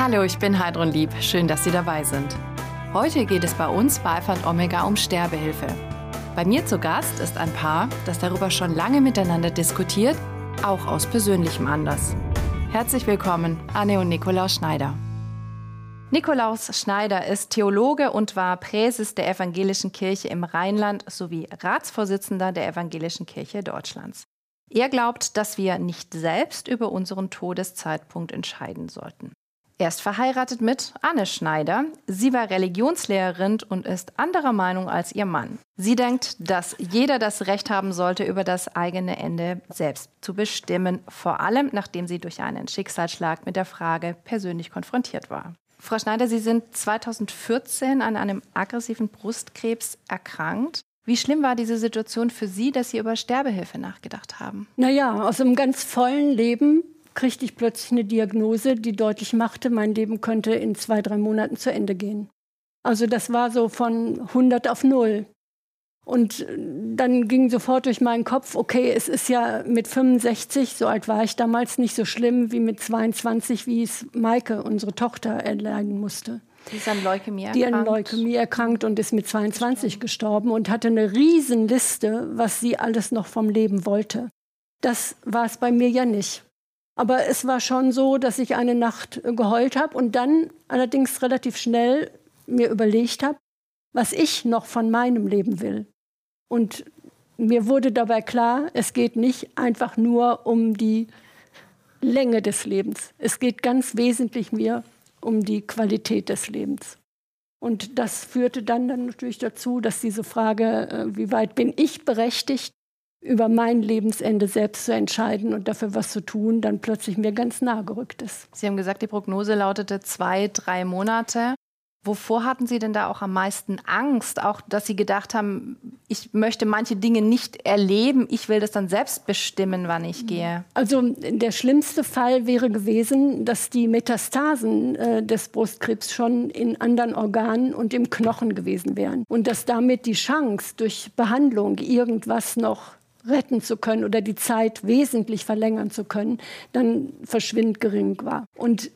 Hallo, ich bin Heidrun Lieb. Schön, dass Sie dabei sind. Heute geht es bei uns bei Alpha und Omega um Sterbehilfe. Bei mir zu Gast ist ein Paar, das darüber schon lange miteinander diskutiert, auch aus persönlichem Anlass. Herzlich willkommen, Anne und Nikolaus Schneider. Nikolaus Schneider ist Theologe und war Präses der Evangelischen Kirche im Rheinland sowie Ratsvorsitzender der Evangelischen Kirche Deutschlands. Er glaubt, dass wir nicht selbst über unseren Todeszeitpunkt entscheiden sollten. Er ist verheiratet mit Anne Schneider. Sie war Religionslehrerin und ist anderer Meinung als ihr Mann. Sie denkt, dass jeder das Recht haben sollte, über das eigene Ende selbst zu bestimmen, vor allem nachdem sie durch einen Schicksalsschlag mit der Frage persönlich konfrontiert war. Frau Schneider, Sie sind 2014 an einem aggressiven Brustkrebs erkrankt. Wie schlimm war diese Situation für Sie, dass Sie über Sterbehilfe nachgedacht haben? Naja, aus einem ganz vollen Leben kriegte ich plötzlich eine Diagnose, die deutlich machte, mein Leben könnte in zwei, drei Monaten zu Ende gehen. Also das war so von 100 auf 0. Und äh, dann ging sofort durch meinen Kopf, okay, es ist ja mit 65, so alt war ich damals, nicht so schlimm wie mit 22, wie es Maike, unsere Tochter, erleiden musste. Die ist an Leukämie erkrankt. Die an Leukämie erkrankt und ist mit 22 gestorben und hatte eine Riesenliste, was sie alles noch vom Leben wollte. Das war es bei mir ja nicht. Aber es war schon so, dass ich eine Nacht geheult habe und dann allerdings relativ schnell mir überlegt habe, was ich noch von meinem Leben will. Und mir wurde dabei klar, es geht nicht einfach nur um die Länge des Lebens. Es geht ganz wesentlich mir um die Qualität des Lebens. Und das führte dann, dann natürlich dazu, dass diese Frage, äh, wie weit bin ich berechtigt, über mein Lebensende selbst zu entscheiden und dafür was zu tun, dann plötzlich mir ganz nahe gerückt ist. Sie haben gesagt, die Prognose lautete zwei, drei Monate. Wovor hatten Sie denn da auch am meisten Angst? Auch, dass Sie gedacht haben, ich möchte manche Dinge nicht erleben, ich will das dann selbst bestimmen, wann ich gehe. Also der schlimmste Fall wäre gewesen, dass die Metastasen äh, des Brustkrebs schon in anderen Organen und im Knochen gewesen wären. Und dass damit die Chance, durch Behandlung irgendwas noch retten zu können oder die Zeit wesentlich verlängern zu können, dann verschwindend gering war. Und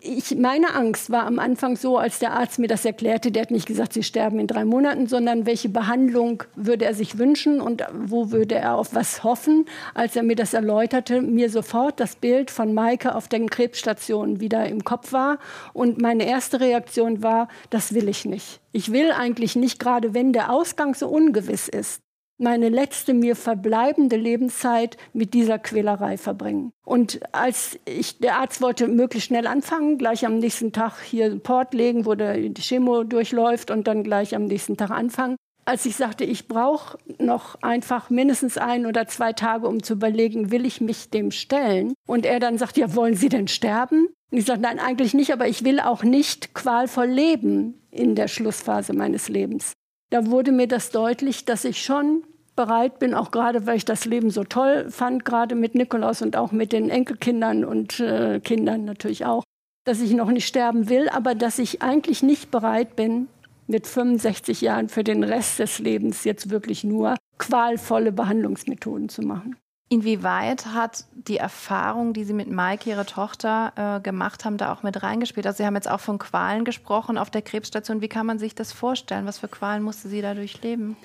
ich, meine Angst war am Anfang so, als der Arzt mir das erklärte, der hat nicht gesagt, Sie sterben in drei Monaten, sondern welche Behandlung würde er sich wünschen und wo würde er auf was hoffen. Als er mir das erläuterte, mir sofort das Bild von Maike auf den Krebsstationen wieder im Kopf war. Und meine erste Reaktion war, das will ich nicht. Ich will eigentlich nicht, gerade wenn der Ausgang so ungewiss ist, meine letzte mir verbleibende Lebenszeit mit dieser Quälerei verbringen. Und als ich, der Arzt wollte möglichst schnell anfangen, gleich am nächsten Tag hier einen Port legen, wo der, Chemo durchläuft und dann gleich am nächsten Tag anfangen. Als ich sagte, ich brauche noch einfach mindestens ein oder zwei Tage, um zu überlegen, will ich mich dem stellen? Und er dann sagt, ja, wollen Sie denn sterben? Und ich sage, nein, eigentlich nicht, aber ich will auch nicht qualvoll leben in der Schlussphase meines Lebens. Da wurde mir das deutlich, dass ich schon bereit bin, auch gerade weil ich das Leben so toll fand, gerade mit Nikolaus und auch mit den Enkelkindern und äh, Kindern natürlich auch, dass ich noch nicht sterben will, aber dass ich eigentlich nicht bereit bin, mit 65 Jahren für den Rest des Lebens jetzt wirklich nur qualvolle Behandlungsmethoden zu machen. Inwieweit hat die Erfahrung, die Sie mit Maike, Ihrer Tochter, äh, gemacht haben, da auch mit reingespielt? Also Sie haben jetzt auch von Qualen gesprochen auf der Krebsstation. Wie kann man sich das vorstellen? Was für Qualen musste sie da durchleben?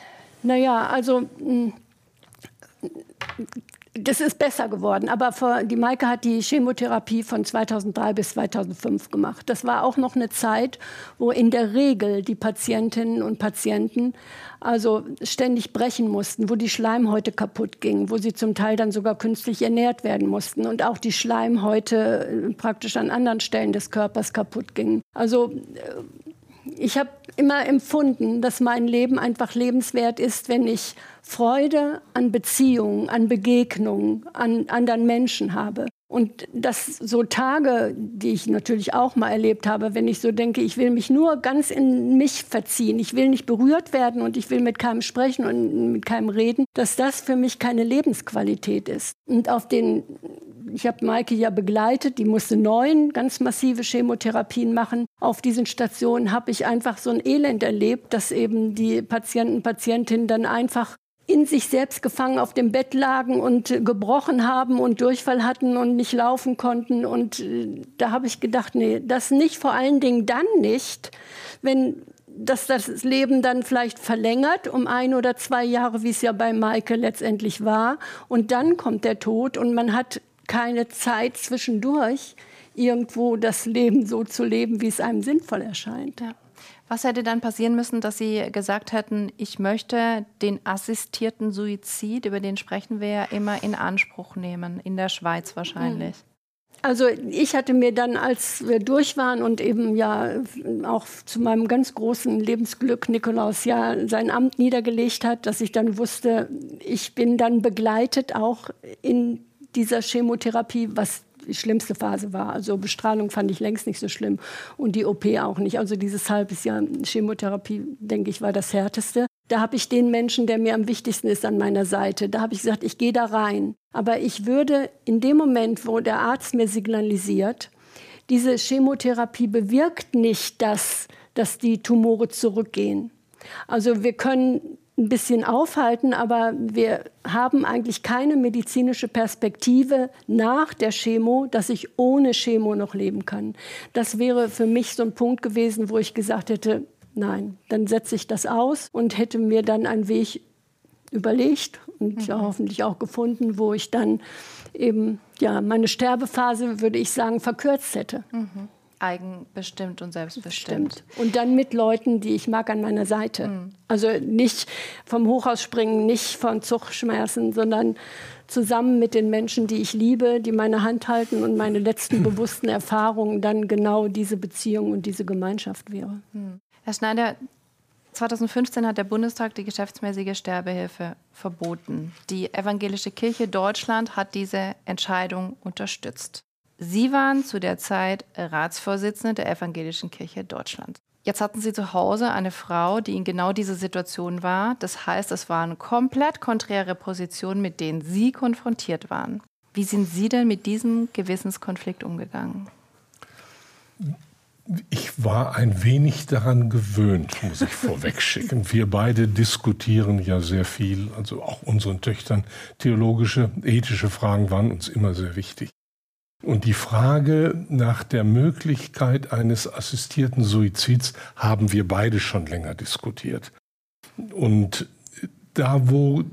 Naja, also hm, das ist besser geworden. Aber vor, die Maike hat die Chemotherapie von 2003 bis 2005 gemacht. Das war auch noch eine Zeit, wo in der Regel die Patientinnen und Patienten also ständig brechen mussten, wo die Schleimhäute kaputt gingen, wo sie zum Teil dann sogar künstlich ernährt werden mussten und auch die Schleimhäute äh, praktisch an anderen Stellen des Körpers kaputt gingen. Also äh, ich habe immer empfunden, dass mein Leben einfach lebenswert ist, wenn ich Freude an Beziehungen, an Begegnungen, an anderen Menschen habe. Und dass so Tage, die ich natürlich auch mal erlebt habe, wenn ich so denke, ich will mich nur ganz in mich verziehen, ich will nicht berührt werden und ich will mit keinem sprechen und mit keinem reden, dass das für mich keine Lebensqualität ist. Und auf den ich habe Maike ja begleitet, die musste neun ganz massive Chemotherapien machen. Auf diesen Stationen habe ich einfach so ein Elend erlebt, dass eben die Patienten, Patientinnen dann einfach in sich selbst gefangen auf dem Bett lagen und gebrochen haben und Durchfall hatten und nicht laufen konnten. Und äh, da habe ich gedacht, nee, das nicht, vor allen Dingen dann nicht, wenn dass das Leben dann vielleicht verlängert um ein oder zwei Jahre, wie es ja bei Maike letztendlich war. Und dann kommt der Tod und man hat keine Zeit zwischendurch, irgendwo das Leben so zu leben, wie es einem sinnvoll erscheint. Ja. Was hätte dann passieren müssen, dass Sie gesagt hätten, ich möchte den assistierten Suizid, über den sprechen wir ja immer, in Anspruch nehmen, in der Schweiz wahrscheinlich? Also ich hatte mir dann, als wir durch waren und eben ja auch zu meinem ganz großen Lebensglück Nikolaus ja sein Amt niedergelegt hat, dass ich dann wusste, ich bin dann begleitet auch in dieser Chemotherapie, was die schlimmste Phase war. Also Bestrahlung fand ich längst nicht so schlimm und die OP auch nicht. Also dieses halbes Jahr Chemotherapie, denke ich, war das härteste. Da habe ich den Menschen, der mir am wichtigsten ist, an meiner Seite. Da habe ich gesagt, ich gehe da rein. Aber ich würde in dem Moment, wo der Arzt mir signalisiert, diese Chemotherapie bewirkt nicht, dass, dass die Tumore zurückgehen. Also wir können ein bisschen aufhalten, aber wir haben eigentlich keine medizinische Perspektive nach der Chemo, dass ich ohne Chemo noch leben kann. Das wäre für mich so ein Punkt gewesen, wo ich gesagt hätte, nein, dann setze ich das aus und hätte mir dann einen Weg überlegt und mhm. ja, hoffentlich auch gefunden, wo ich dann eben ja meine Sterbephase, würde ich sagen, verkürzt hätte. Mhm eigenbestimmt und selbstbestimmt. Stimmt. Und dann mit Leuten, die ich mag, an meiner Seite. Mhm. Also nicht vom Hochhaus springen, nicht von Zugschmerzen, sondern zusammen mit den Menschen, die ich liebe, die meine Hand halten und meine letzten bewussten Erfahrungen dann genau diese Beziehung und diese Gemeinschaft wäre. Mhm. Herr Schneider, 2015 hat der Bundestag die geschäftsmäßige Sterbehilfe verboten. Die Evangelische Kirche Deutschland hat diese Entscheidung unterstützt. Sie waren zu der Zeit Ratsvorsitzende der Evangelischen Kirche Deutschland. Jetzt hatten Sie zu Hause eine Frau, die in genau diese Situation war. Das heißt, es waren komplett konträre Positionen, mit denen Sie konfrontiert waren. Wie sind Sie denn mit diesem Gewissenskonflikt umgegangen? Ich war ein wenig daran gewöhnt, muss ich vorwegschicken. Wir beide diskutieren ja sehr viel, also auch unseren Töchtern. Theologische, ethische Fragen waren uns immer sehr wichtig. Und die Frage nach der Möglichkeit eines assistierten Suizids haben wir beide schon länger diskutiert. Und da, wo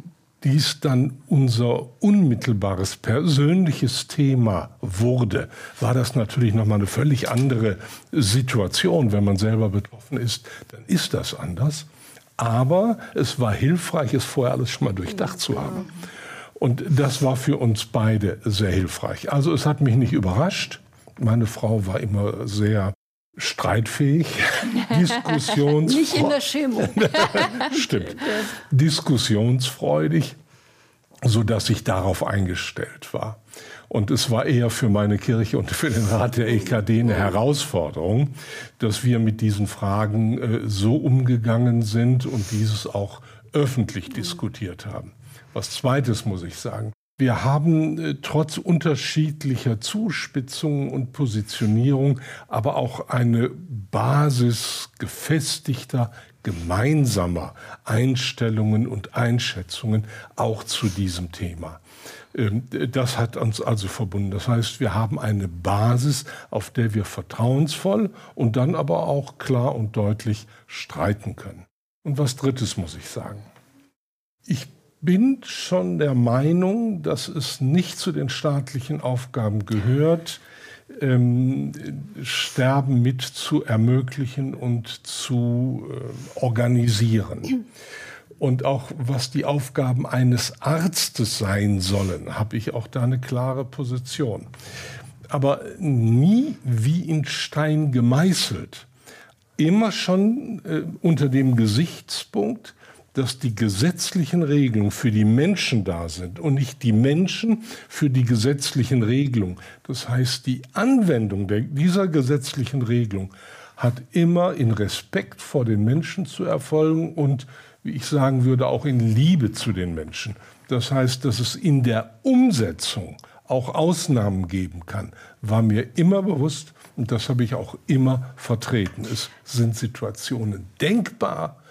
dies dann unser unmittelbares persönliches Thema wurde, war das natürlich nochmal eine völlig andere Situation. Wenn man selber betroffen ist, dann ist das anders. Aber es war hilfreich, es vorher alles schon mal durchdacht zu haben. Und das war für uns beide sehr hilfreich. Also es hat mich nicht überrascht. Meine Frau war immer sehr streitfähig, diskussionsfreudig. Nicht in der Chemo. Stimmt. Diskussionsfreudig, sodass ich darauf eingestellt war. Und es war eher für meine Kirche und für den Rat der EKD eine Herausforderung, dass wir mit diesen Fragen äh, so umgegangen sind und dieses auch öffentlich diskutiert haben. Was Zweites muss ich sagen. Wir haben äh, trotz unterschiedlicher Zuspitzungen und Positionierung aber auch eine Basis gefestigter, gemeinsamer Einstellungen und Einschätzungen auch zu diesem Thema. Ähm, das hat uns also verbunden. Das heißt, wir haben eine Basis, auf der wir vertrauensvoll und dann aber auch klar und deutlich streiten können. Und was Drittes muss ich sagen. Ich bin schon der Meinung, dass es nicht zu den staatlichen Aufgaben gehört, ähm, Sterben mit zu ermöglichen und zu äh, organisieren. Und auch was die Aufgaben eines Arztes sein sollen, habe ich auch da eine klare Position. Aber nie wie in Stein gemeißelt. Immer schon äh, unter dem Gesichtspunkt, dass die gesetzlichen Regelungen für die Menschen da sind und nicht die Menschen für die gesetzlichen Regelungen. Das heißt, die Anwendung der, dieser gesetzlichen Regelung hat immer in Respekt vor den Menschen zu erfolgen und, wie ich sagen würde, auch in Liebe zu den Menschen. Das heißt, dass es in der Umsetzung auch Ausnahmen geben kann, war mir immer bewusst und das habe ich auch immer vertreten. Es sind Situationen denkbar,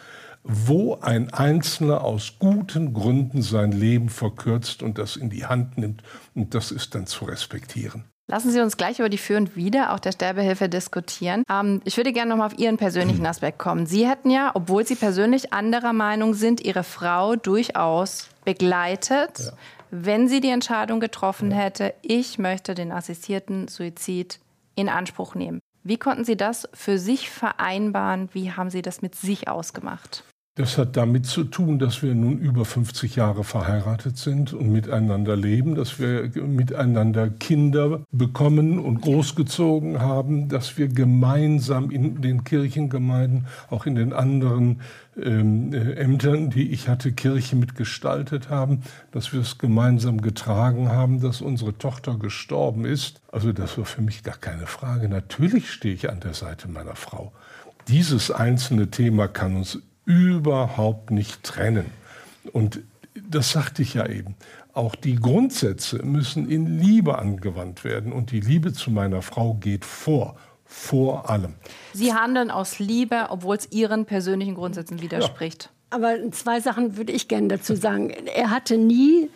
wo ein Einzelner aus guten Gründen sein Leben verkürzt und das in die Hand nimmt. Und das ist dann zu respektieren. Lassen Sie uns gleich über die Für und Wider auch der Sterbehilfe diskutieren. Ähm, ich würde gerne noch mal auf Ihren persönlichen Aspekt kommen. Sie hätten ja, obwohl Sie persönlich anderer Meinung sind, Ihre Frau durchaus begleitet, ja. wenn sie die Entscheidung getroffen ja. hätte, ich möchte den assistierten Suizid in Anspruch nehmen. Wie konnten Sie das für sich vereinbaren? Wie haben Sie das mit sich ausgemacht? Das hat damit zu tun, dass wir nun über 50 Jahre verheiratet sind und miteinander leben, dass wir miteinander Kinder bekommen und großgezogen haben, dass wir gemeinsam in den Kirchengemeinden, auch in den anderen ähm, äh, Ämtern, die ich hatte, Kirche mitgestaltet haben, dass wir es gemeinsam getragen haben, dass unsere Tochter gestorben ist. Also das war für mich gar keine Frage. Natürlich stehe ich an der Seite meiner Frau. Dieses einzelne Thema kann uns überhaupt nicht trennen. Und das sagte ich ja eben. Auch die Grundsätze müssen in Liebe angewandt werden. Und die Liebe zu meiner Frau geht vor, vor allem. Sie handeln aus Liebe, obwohl es Ihren persönlichen Grundsätzen widerspricht. Ja. Aber zwei Sachen würde ich gerne dazu sagen. Er hatte nie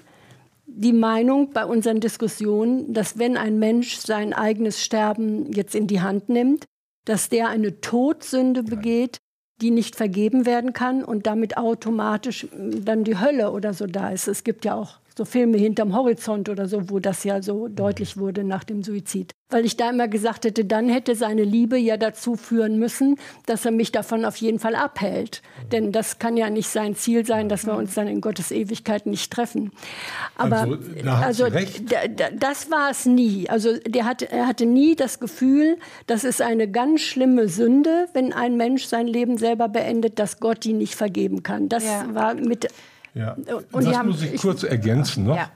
die Meinung bei unseren Diskussionen, dass wenn ein Mensch sein eigenes Sterben jetzt in die Hand nimmt, dass der eine Todsünde begeht, die nicht vergeben werden kann und damit automatisch dann die Hölle oder so da ist. Es gibt ja auch so Filme hinterm Horizont oder so, wo das ja so deutlich wurde nach dem Suizid. Weil ich da immer gesagt hätte, dann hätte seine Liebe ja dazu führen müssen, dass er mich davon auf jeden Fall abhält. Denn das kann ja nicht sein Ziel sein, dass wir uns dann in Gottes Ewigkeit nicht treffen. Aber also, da also das war es nie. Also der hat, er hatte nie das Gefühl, das ist eine ganz schlimme Sünde, wenn ein Mensch sein Leben selber beendet, dass Gott die nicht vergeben kann. Das ja. war mit ja. Und das haben, muss ich, ich kurz ergänzen noch. Ja.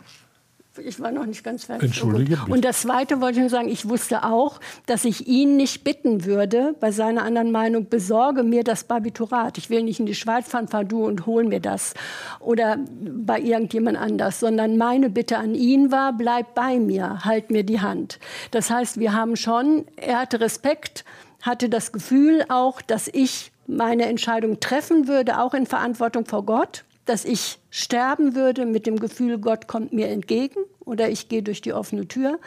Ich war noch nicht ganz fertig. Entschuldige. Bitte. Und das Zweite wollte ich nur sagen, ich wusste auch, dass ich ihn nicht bitten würde, bei seiner anderen Meinung, besorge mir das Barbiturat. Ich will nicht in die Schweiz fahren, fahr du und hol mir das. Oder bei irgendjemand anders. Sondern meine Bitte an ihn war, bleib bei mir, halt mir die Hand. Das heißt, wir haben schon, er hatte Respekt, hatte das Gefühl auch, dass ich meine Entscheidung treffen würde, auch in Verantwortung vor Gott dass ich sterben würde mit dem Gefühl, Gott kommt mir entgegen oder ich gehe durch die offene Tür,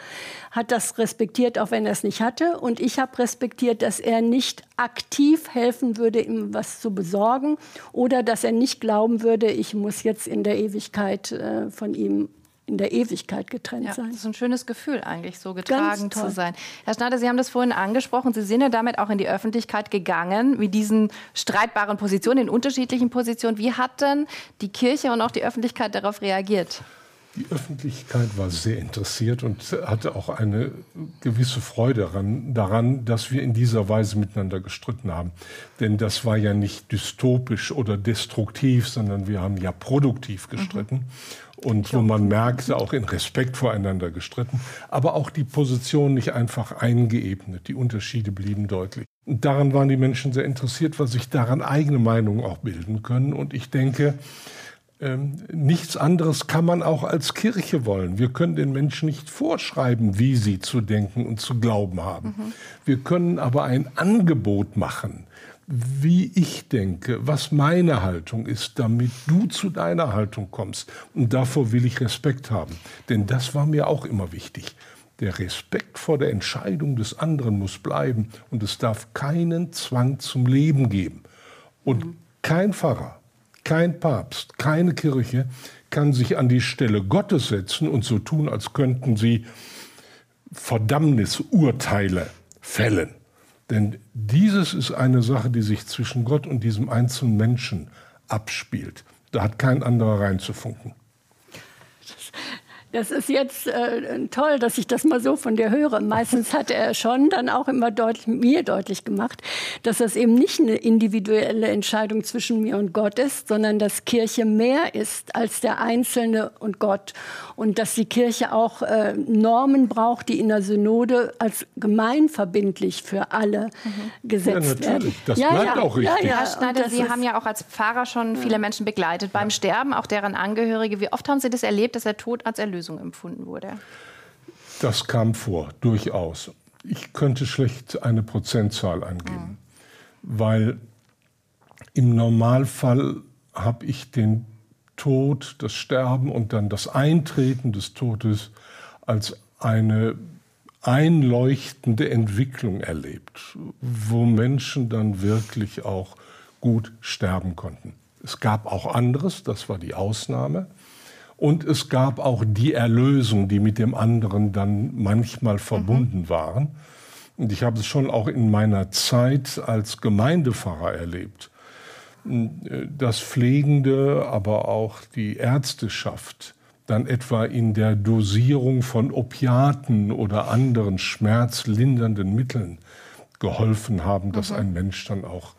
hat das respektiert, auch wenn er es nicht hatte. Und ich habe respektiert, dass er nicht aktiv helfen würde, ihm was zu besorgen oder dass er nicht glauben würde, ich muss jetzt in der Ewigkeit äh, von ihm in der Ewigkeit getrennt ja, sein. Das ist ein schönes Gefühl eigentlich, so getragen zu sein. Herr Schneider, Sie haben das vorhin angesprochen. Sie sind ja damit auch in die Öffentlichkeit gegangen, mit diesen streitbaren Positionen, in unterschiedlichen Positionen. Wie hat denn die Kirche und auch die Öffentlichkeit darauf reagiert? Die Öffentlichkeit war sehr interessiert und hatte auch eine gewisse Freude daran, daran, dass wir in dieser Weise miteinander gestritten haben. Denn das war ja nicht dystopisch oder destruktiv, sondern wir haben ja produktiv gestritten. Mhm und wo man merkte, auch in Respekt voreinander gestritten, aber auch die Position nicht einfach eingeebnet. Die Unterschiede blieben deutlich. Und daran waren die Menschen sehr interessiert, weil sich daran eigene Meinungen auch bilden können. Und ich denke, ähm, nichts anderes kann man auch als Kirche wollen. Wir können den Menschen nicht vorschreiben, wie sie zu denken und zu glauben haben. Mhm. Wir können aber ein Angebot machen wie ich denke, was meine Haltung ist, damit du zu deiner Haltung kommst. Und davor will ich Respekt haben. Denn das war mir auch immer wichtig. Der Respekt vor der Entscheidung des anderen muss bleiben und es darf keinen Zwang zum Leben geben. Und mhm. kein Pfarrer, kein Papst, keine Kirche kann sich an die Stelle Gottes setzen und so tun, als könnten sie Verdammnisurteile fällen. Denn dieses ist eine Sache, die sich zwischen Gott und diesem einzelnen Menschen abspielt. Da hat kein anderer reinzufunken. Das ist jetzt äh, toll, dass ich das mal so von dir höre. Meistens hat er schon dann auch immer deutlich, mir deutlich gemacht, dass das eben nicht eine individuelle Entscheidung zwischen mir und Gott ist, sondern dass Kirche mehr ist als der Einzelne und Gott. Und dass die Kirche auch äh, Normen braucht, die in der Synode als gemeinverbindlich für alle mhm. gesetzt ja, werden. Das ja, bleibt ja, auch richtig. Ja, ja. Herr Schneider, Sie haben ja auch als Pfarrer schon viele Menschen begleitet beim Sterben, auch deren Angehörige. Wie oft haben Sie das erlebt, dass der Tod als Erlösung Lösung empfunden wurde? Das kam vor, durchaus. Ich könnte schlecht eine Prozentzahl angeben, mhm. weil Im Normalfall habe ich den Tod, das Sterben und dann das Eintreten des Todes als eine einleuchtende Entwicklung erlebt, wo Menschen dann wirklich auch gut sterben konnten. Es gab auch anderes, das war die Ausnahme. Und es gab auch die Erlösung, die mit dem anderen dann manchmal verbunden mhm. waren. Und ich habe es schon auch in meiner Zeit als Gemeindepfarrer erlebt, dass Pflegende, aber auch die Ärzteschaft dann etwa in der Dosierung von Opiaten oder anderen schmerzlindernden Mitteln geholfen haben, dass mhm. ein Mensch dann auch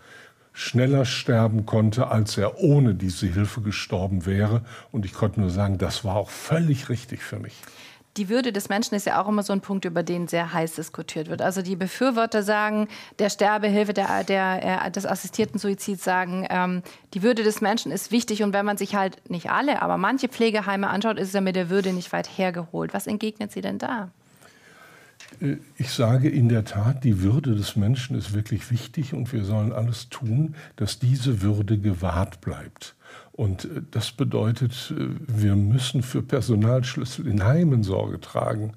schneller sterben konnte, als er ohne diese Hilfe gestorben wäre. Und ich konnte nur sagen, das war auch völlig richtig für mich. Die Würde des Menschen ist ja auch immer so ein Punkt, über den sehr heiß diskutiert wird. Also die Befürworter sagen, der Sterbehilfe, der, der, äh, des assistierten Suizids sagen, ähm, die Würde des Menschen ist wichtig. Und wenn man sich halt nicht alle, aber manche Pflegeheime anschaut, ist es ja mit der Würde nicht weit hergeholt. Was entgegnet sie denn da? Äh, ich sage in der Tat, die Würde des Menschen ist wirklich wichtig und wir sollen alles tun, dass diese Würde gewahrt bleibt. Und äh, das bedeutet, äh, wir müssen für Personalschlüssel in Heimen Sorge tragen,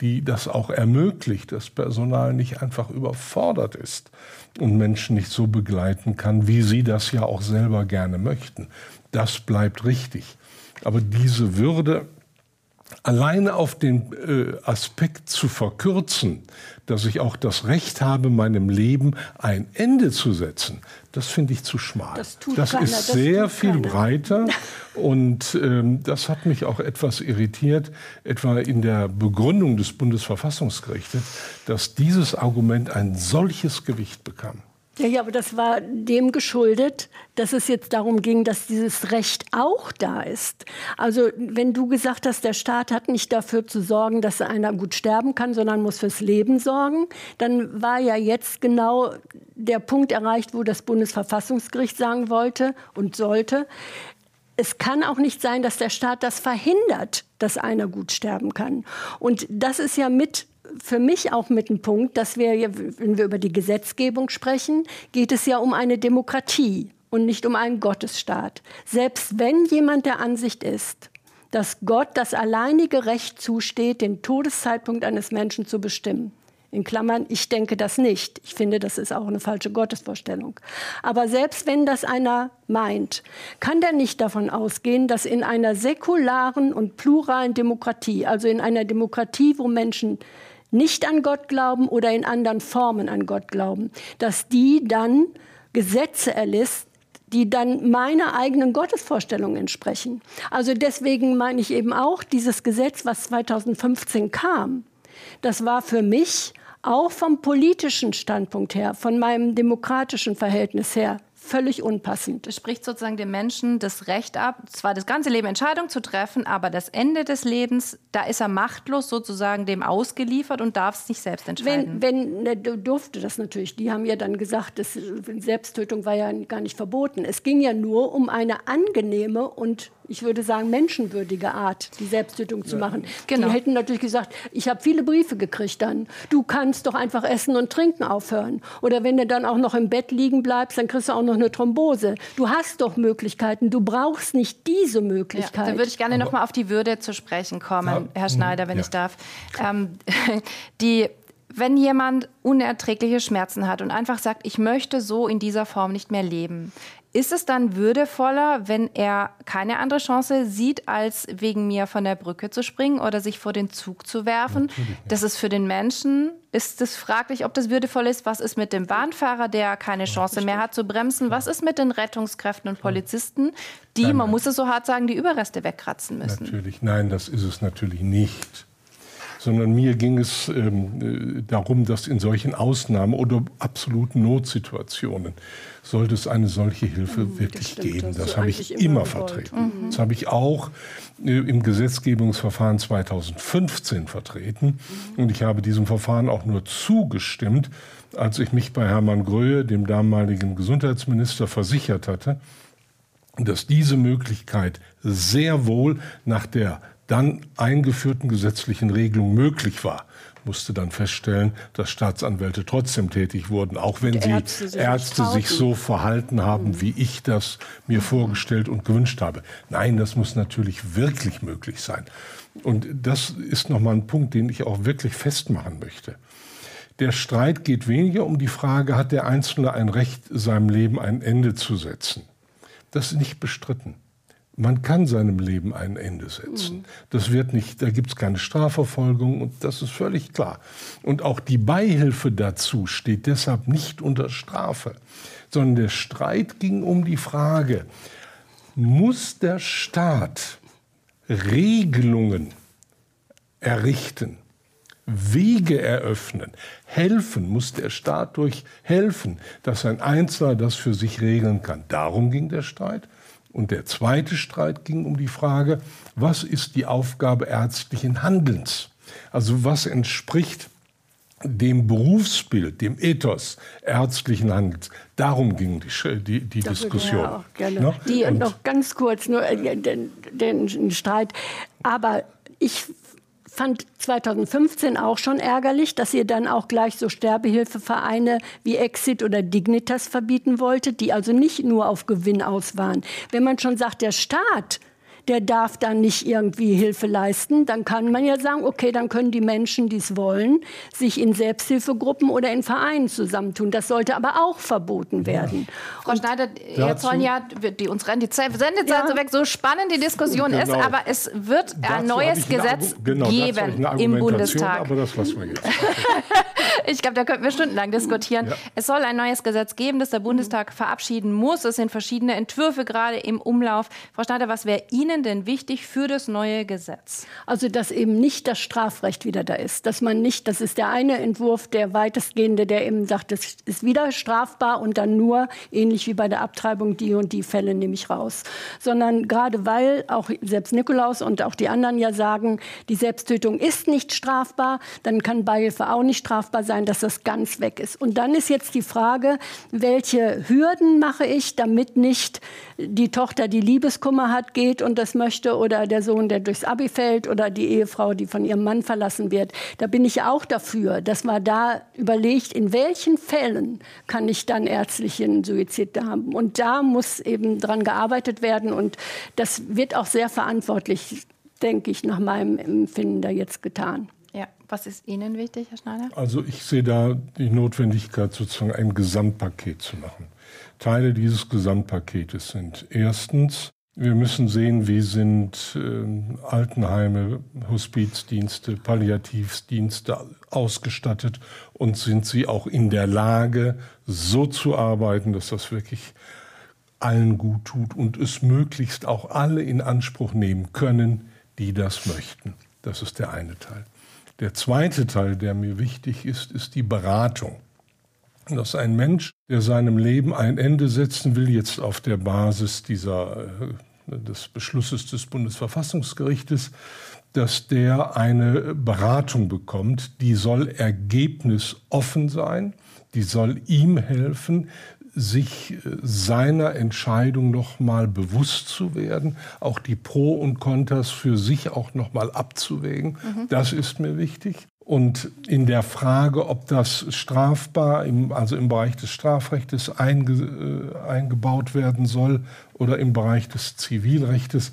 die das auch ermöglicht, dass Personal nicht einfach überfordert ist und Menschen nicht so begleiten kann, wie sie das ja auch selber gerne möchten. Das bleibt richtig. Aber diese Würde alleine auf den äh, Aspekt zu verkürzen, dass ich auch das Recht habe, meinem Leben ein Ende zu setzen, das finde ich zu schmal. Das, das keiner, ist das sehr viel keiner. breiter und ähm, das hat mich auch etwas irritiert, etwa in der Begründung des Bundesverfassungsgerichtes, dass dieses Argument ein solches Gewicht bekam. Ja, ja, aber das war dem geschuldet, dass es jetzt darum ging, dass dieses Recht auch da ist. Also wenn du gesagt hast, der Staat hat nicht dafür zu sorgen, dass einer gut sterben kann, sondern muss fürs Leben sorgen, dann war ja jetzt genau der Punkt erreicht, wo das Bundesverfassungsgericht sagen wollte und sollte, es kann auch nicht sein, dass der Staat das verhindert, dass einer gut sterben kann. Und das ist ja mit für mich auch mit dem Punkt, dass wir, wenn wir über die Gesetzgebung sprechen, geht es ja um eine Demokratie und nicht um einen Gottesstaat. Selbst wenn jemand der Ansicht ist, dass Gott das alleinige Recht zusteht, den Todeszeitpunkt eines Menschen zu bestimmen, in Klammern, ich denke das nicht. Ich finde, das ist auch eine falsche Gottesvorstellung. Aber selbst wenn das einer meint, kann der nicht davon ausgehen, dass in einer säkularen und pluralen Demokratie, also in einer Demokratie, wo Menschen nicht an Gott glauben oder in anderen Formen an Gott glauben, dass die dann Gesetze erlässt, die dann meiner eigenen Gottesvorstellung entsprechen. Also deswegen meine ich eben auch, dieses Gesetz, was 2015 kam, das war für mich auch vom politischen Standpunkt her, von meinem demokratischen Verhältnis her völlig unpassend. Das spricht sozusagen dem Menschen das Recht ab, zwar das ganze Leben Entscheidungen zu treffen, aber das Ende des Lebens, da ist er machtlos sozusagen dem ausgeliefert und darf es nicht selbst entscheiden. Wenn, wenn ne, durfte das natürlich. Die haben ja dann gesagt, dass Selbsttötung war ja gar nicht verboten. Es ging ja nur um eine angenehme und ich würde sagen, menschenwürdige Art, die Selbsttötung zu machen. Genau. Die hätten natürlich gesagt, ich habe viele Briefe gekriegt dann. Du kannst doch einfach essen und trinken aufhören. Oder wenn du dann auch noch im Bett liegen bleibst, dann kriegst du auch noch eine Thrombose. Du hast doch Möglichkeiten. Du brauchst nicht diese Möglichkeit. Ja, da würde ich gerne noch mal auf die Würde zu sprechen kommen, ja. Herr Schneider, wenn ja. ich darf. Ähm, die wenn jemand unerträgliche Schmerzen hat und einfach sagt, ich möchte so in dieser Form nicht mehr leben, ist es dann würdevoller, wenn er keine andere Chance sieht, als wegen mir von der Brücke zu springen oder sich vor den Zug zu werfen? Das ist für den Menschen, ist es fraglich, ob das würdevoll ist. Was ist mit dem Bahnfahrer, der keine Chance mehr hat zu bremsen? Was ist mit den Rettungskräften und Polizisten, die, man muss es so hart sagen, die Überreste wegkratzen müssen? Natürlich, nein, das ist es natürlich nicht sondern mir ging es ähm, äh, darum, dass in solchen Ausnahmen oder absoluten Notsituationen sollte es eine solche Hilfe mhm, wirklich das geben. Das, das habe ich immer, immer vertreten. Mhm. Das habe ich auch äh, im Gesetzgebungsverfahren 2015 vertreten. Mhm. Und ich habe diesem Verfahren auch nur zugestimmt, als ich mich bei Hermann Gröhe, dem damaligen Gesundheitsminister, versichert hatte, dass diese Möglichkeit sehr wohl nach der dann eingeführten gesetzlichen Regelung möglich war. musste dann feststellen, dass Staatsanwälte trotzdem tätig wurden, auch wenn sie Ärzte, sich, Ärzte sich so verhalten haben, mhm. wie ich das mir mhm. vorgestellt und gewünscht habe. Nein, das muss natürlich wirklich möglich sein. Und das ist nochmal ein Punkt, den ich auch wirklich festmachen möchte. Der Streit geht weniger um die Frage, hat der Einzelne ein Recht, seinem Leben ein Ende zu setzen. Das ist nicht bestritten. Man kann seinem Leben ein Ende setzen. Mhm. Das wird nicht, da gibt es keine Strafverfolgung und das ist völlig klar. Und auch die Beihilfe dazu steht deshalb nicht unter Strafe, sondern der Streit ging um die Frage, muss der Staat Regelungen errichten, Wege eröffnen, helfen, muss der Staat durch helfen, dass ein Einzelner das für sich regeln kann. Darum ging der Streit. Und der zweite Streit ging um die Frage, was ist die Aufgabe ärztlichen Handelns? Also was entspricht dem Berufsbild, dem Ethos ärztlichen Handelns. Darum ging die, die, die Diskussion. Ja auch gerne. No? Die, noch ganz kurz, nur äh, den, den Streit. Aber ich fand 2015 auch schon ärgerlich, dass ihr dann auch gleich so Sterbehilfevereine wie Exit oder Dignitas verbieten wolltet, die also nicht nur auf Gewinn aus waren. Wenn man schon sagt, der Staat der darf dann nicht irgendwie Hilfe leisten. Dann kann man ja sagen, okay, dann können die Menschen, die es wollen, sich in Selbsthilfegruppen oder in Vereinen zusammentun. Das sollte aber auch verboten werden. Ja. Frau Schneider, jetzt wollen ja, die, uns rennt die Sendezeit ja. so weg, so spannend die Diskussion genau. ist, aber es wird ein neues Gesetz genau, geben im Bundestag. Aber das lassen wir jetzt. ich glaube, da könnten wir stundenlang diskutieren. Ja. Es soll ein neues Gesetz geben, das der Bundestag verabschieden muss. Es sind verschiedene Entwürfe gerade im Umlauf. Frau Schneider, was wäre Ihnen denn wichtig für das neue Gesetz? Also, dass eben nicht das Strafrecht wieder da ist. Dass man nicht, das ist der eine Entwurf, der weitestgehende, der eben sagt, es ist wieder strafbar und dann nur, ähnlich wie bei der Abtreibung, die und die Fälle nehme ich raus. Sondern gerade weil auch selbst Nikolaus und auch die anderen ja sagen, die Selbsttötung ist nicht strafbar, dann kann Beihilfe auch nicht strafbar sein, dass das ganz weg ist. Und dann ist jetzt die Frage, welche Hürden mache ich, damit nicht die Tochter, die Liebeskummer hat, geht und das möchte oder der Sohn, der durchs Abi fällt oder die Ehefrau, die von ihrem Mann verlassen wird. Da bin ich auch dafür, dass man da überlegt, in welchen Fällen kann ich dann ärztlichen Suizid haben. Und da muss eben dran gearbeitet werden und das wird auch sehr verantwortlich, denke ich, nach meinem Empfinden da jetzt getan. Ja, was ist Ihnen wichtig, Herr Schneider? Also ich sehe da die Notwendigkeit, sozusagen ein Gesamtpaket zu machen. Teile dieses Gesamtpaketes sind erstens wir müssen sehen, wie sind äh, Altenheime, Hospizdienste, Palliativdienste ausgestattet und sind sie auch in der Lage, so zu arbeiten, dass das wirklich allen gut tut und es möglichst auch alle in Anspruch nehmen können, die das möchten. Das ist der eine Teil. Der zweite Teil, der mir wichtig ist, ist die Beratung. Dass ein Mensch, der seinem Leben ein Ende setzen will, jetzt auf der Basis dieser, äh, des Beschlusses des Bundesverfassungsgerichtes, dass der eine Beratung bekommt, die soll ergebnisoffen sein, die soll ihm helfen, sich äh, seiner Entscheidung noch mal bewusst zu werden, auch die Pro und Kontras für sich auch noch mal abzuwägen. Mhm. Das ist mir wichtig. Und in der Frage, ob das strafbar, im, also im Bereich des Strafrechts einge, äh, eingebaut werden soll oder im Bereich des Zivilrechts,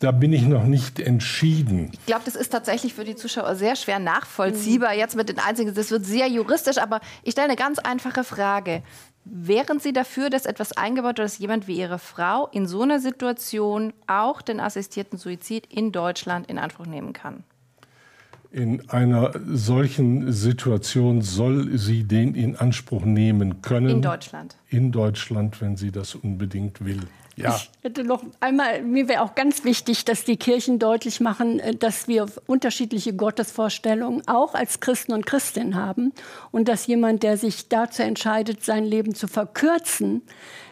da bin ich noch nicht entschieden. Ich glaube, das ist tatsächlich für die Zuschauer sehr schwer nachvollziehbar. Mhm. Jetzt mit den einzigen, das wird sehr juristisch, aber ich stelle eine ganz einfache Frage. Wären Sie dafür, dass etwas eingebaut wird, dass jemand wie Ihre Frau in so einer Situation auch den assistierten Suizid in Deutschland in Anspruch nehmen kann? In einer solchen Situation soll sie den in Anspruch nehmen können. In Deutschland. In Deutschland, wenn sie das unbedingt will. Ja. Ich hätte noch einmal, mir wäre auch ganz wichtig, dass die Kirchen deutlich machen, äh, dass wir unterschiedliche Gottesvorstellungen auch als Christen und Christinnen haben und dass jemand, der sich dazu entscheidet, sein Leben zu verkürzen,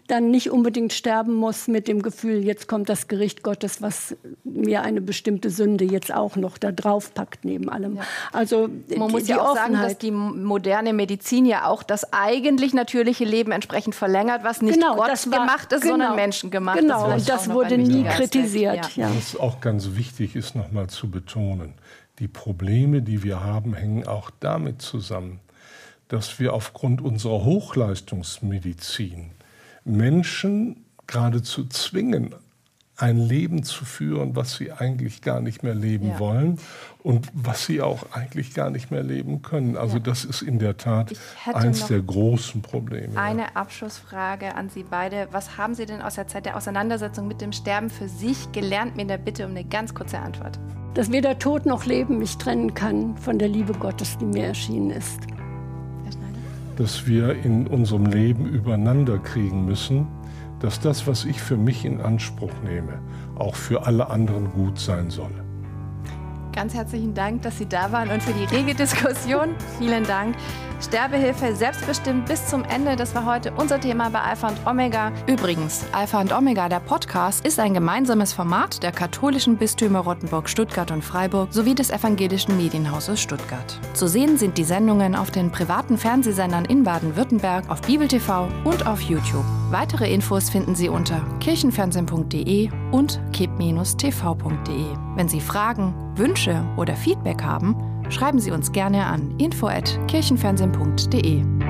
dann nicht unbedingt sterben muss mit dem Gefühl, jetzt kommt das Gericht Gottes, was mir eine bestimmte Sünde jetzt auch noch da drauf packt neben allem. Ja. Also man muss ja auch Offenheit. sagen, dass die moderne Medizin ja auch das eigentlich natürliche Leben entsprechend verlängert, was nicht genau, Gott war, gemacht ist, genau, sondern menschengemacht genau, ist. Genau, das wurde nie kritisiert. Ja. Was auch ganz wichtig ist, noch mal zu betonen: die Probleme, die wir haben, hängen auch damit zusammen, dass wir aufgrund unserer Hochleistungsmedizin Menschen geradezu zwingen, ein Leben zu führen, was sie eigentlich gar nicht mehr leben ja. wollen und was sie auch eigentlich gar nicht mehr leben können. Also ja. das ist in der Tat eines der großen Probleme. Eine Abschlussfrage an Sie beide. Was haben Sie denn aus der Zeit der Auseinandersetzung mit dem Sterben für sich gelernt? Mir der Bitte um eine ganz kurze Antwort. Dass weder Tod noch Leben mich trennen kann von der Liebe Gottes, die mir erschienen ist. Dass wir in unserem Leben übereinander kriegen müssen, dass das, was ich für mich in Anspruch nehme, auch für alle anderen gut sein soll. Ganz herzlichen Dank, dass Sie da waren und für die rege Diskussion. Vielen Dank. Sterbehilfe selbstbestimmt bis zum Ende. Das war heute unser Thema bei Alpha und Omega. Übrigens, Alpha und Omega, der Podcast, ist ein gemeinsames Format der katholischen Bistümer Rottenburg, Stuttgart und Freiburg sowie des evangelischen Medienhauses Stuttgart. Zu sehen sind die Sendungen auf den privaten Fernsehsendern in Baden-Württemberg, auf Bibel TV und auf YouTube. Weitere Infos finden Sie unter kirchenfernsehen.de und kip-tv.de. Wenn Sie Fragen, Wünsche oder Feedback haben, schreiben Sie uns gerne an info@kirchenfernsehen.de.